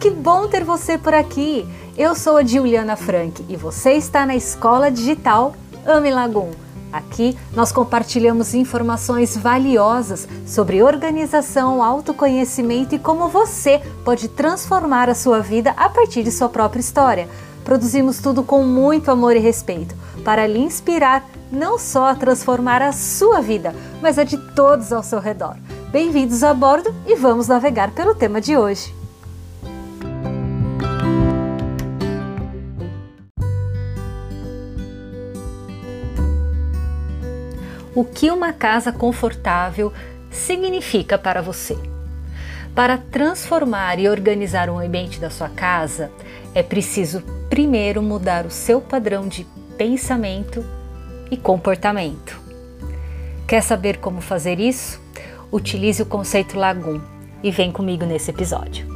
Que bom ter você por aqui! Eu sou a Juliana Frank e você está na Escola Digital Ame Lagum. Aqui nós compartilhamos informações valiosas sobre organização, autoconhecimento e como você pode transformar a sua vida a partir de sua própria história. Produzimos tudo com muito amor e respeito para lhe inspirar não só a transformar a sua vida, mas a de todos ao seu redor. Bem-vindos a bordo e vamos navegar pelo tema de hoje. O que uma casa confortável significa para você? Para transformar e organizar o ambiente da sua casa, é preciso primeiro mudar o seu padrão de pensamento e comportamento. Quer saber como fazer isso? Utilize o conceito Lagum e vem comigo nesse episódio.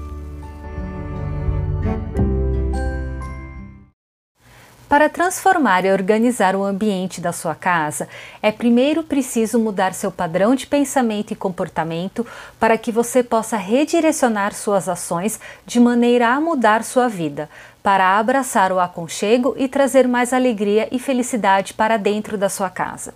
Para transformar e organizar o ambiente da sua casa, é primeiro preciso mudar seu padrão de pensamento e comportamento para que você possa redirecionar suas ações de maneira a mudar sua vida, para abraçar o aconchego e trazer mais alegria e felicidade para dentro da sua casa.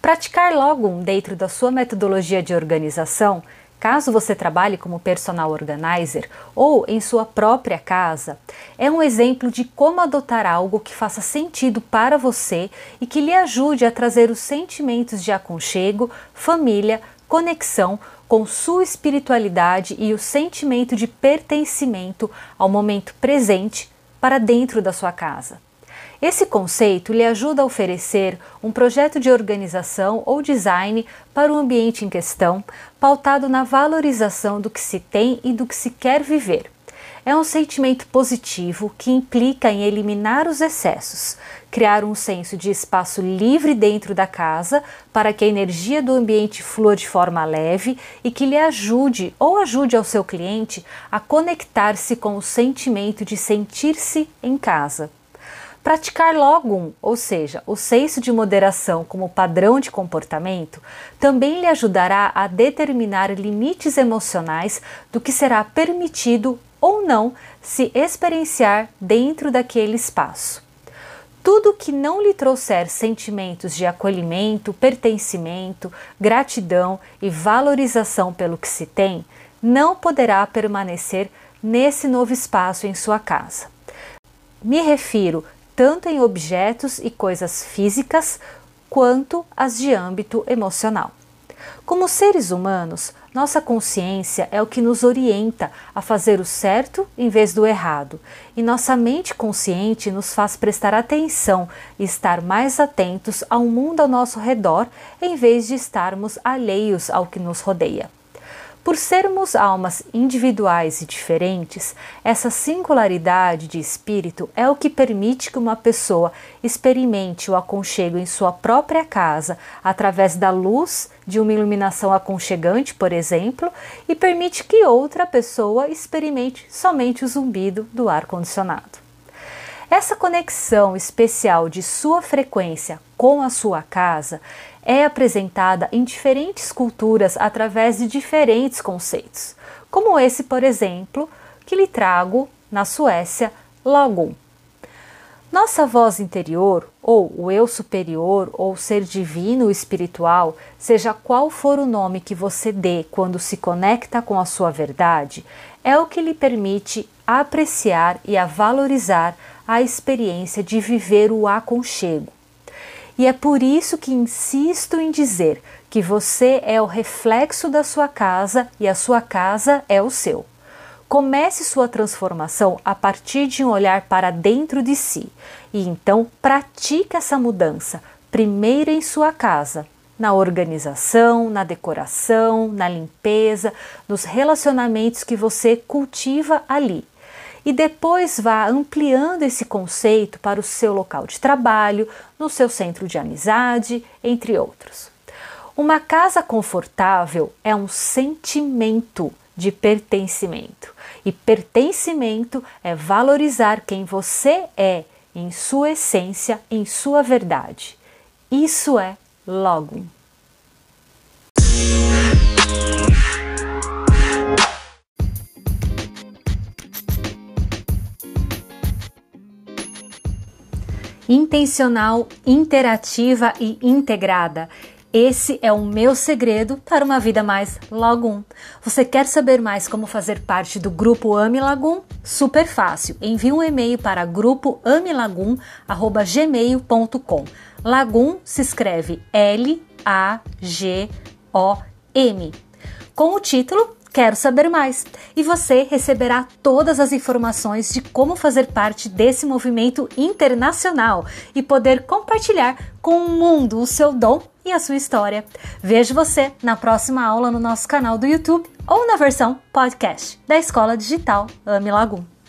Praticar logo um dentro da sua metodologia de organização Caso você trabalhe como personal organizer ou em sua própria casa, é um exemplo de como adotar algo que faça sentido para você e que lhe ajude a trazer os sentimentos de aconchego, família, conexão com sua espiritualidade e o sentimento de pertencimento ao momento presente para dentro da sua casa. Esse conceito lhe ajuda a oferecer um projeto de organização ou design para o ambiente em questão, pautado na valorização do que se tem e do que se quer viver. É um sentimento positivo que implica em eliminar os excessos, criar um senso de espaço livre dentro da casa para que a energia do ambiente flua de forma leve e que lhe ajude ou ajude ao seu cliente a conectar-se com o sentimento de sentir-se em casa. Praticar logum, ou seja, o senso de moderação como padrão de comportamento, também lhe ajudará a determinar limites emocionais do que será permitido ou não se experienciar dentro daquele espaço. Tudo que não lhe trouxer sentimentos de acolhimento, pertencimento, gratidão e valorização pelo que se tem, não poderá permanecer nesse novo espaço em sua casa. Me refiro tanto em objetos e coisas físicas quanto as de âmbito emocional. Como seres humanos, nossa consciência é o que nos orienta a fazer o certo em vez do errado, e nossa mente consciente nos faz prestar atenção e estar mais atentos ao mundo ao nosso redor em vez de estarmos alheios ao que nos rodeia. Por sermos almas individuais e diferentes, essa singularidade de espírito é o que permite que uma pessoa experimente o aconchego em sua própria casa através da luz de uma iluminação aconchegante, por exemplo, e permite que outra pessoa experimente somente o zumbido do ar-condicionado. Essa conexão especial de sua frequência com a sua casa é apresentada em diferentes culturas através de diferentes conceitos, como esse, por exemplo, que lhe trago na Suécia, Lagum. Nossa voz interior, ou o eu superior, ou ser divino ou espiritual, seja qual for o nome que você dê quando se conecta com a sua verdade, é o que lhe permite apreciar e a valorizar a experiência de viver o aconchego e é por isso que insisto em dizer que você é o reflexo da sua casa e a sua casa é o seu. Comece sua transformação a partir de um olhar para dentro de si e então pratique essa mudança, primeiro em sua casa, na organização, na decoração, na limpeza, nos relacionamentos que você cultiva ali e depois vá ampliando esse conceito para o seu local de trabalho, no seu centro de amizade, entre outros. Uma casa confortável é um sentimento de pertencimento, e pertencimento é valorizar quem você é em sua essência, em sua verdade. Isso é Logum. Intencional, interativa e integrada. Esse é o meu segredo para uma vida mais Lagum. Você quer saber mais como fazer parte do grupo Ame Lagum? Super fácil. Envie um e-mail para grupoamelagum@gmail.com. Lagum se escreve L A G O M. Com o título Quero saber mais! E você receberá todas as informações de como fazer parte desse movimento internacional e poder compartilhar com o mundo o seu dom e a sua história. Vejo você na próxima aula no nosso canal do YouTube ou na versão podcast da Escola Digital Ame Lagum.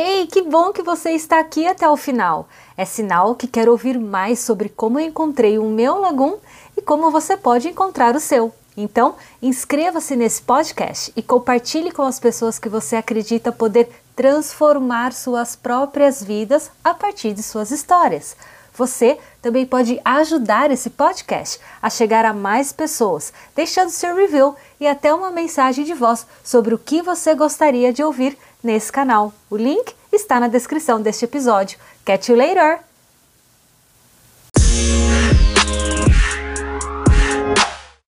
Hey, que bom que você está aqui até o final! É sinal que quer ouvir mais sobre como eu encontrei o meu Lagum e como você pode encontrar o seu. Então, inscreva-se nesse podcast e compartilhe com as pessoas que você acredita poder transformar suas próprias vidas a partir de suas histórias. Você também pode ajudar esse podcast a chegar a mais pessoas, deixando seu review e até uma mensagem de voz sobre o que você gostaria de ouvir nesse canal. O link está na descrição deste episódio. Catch you later!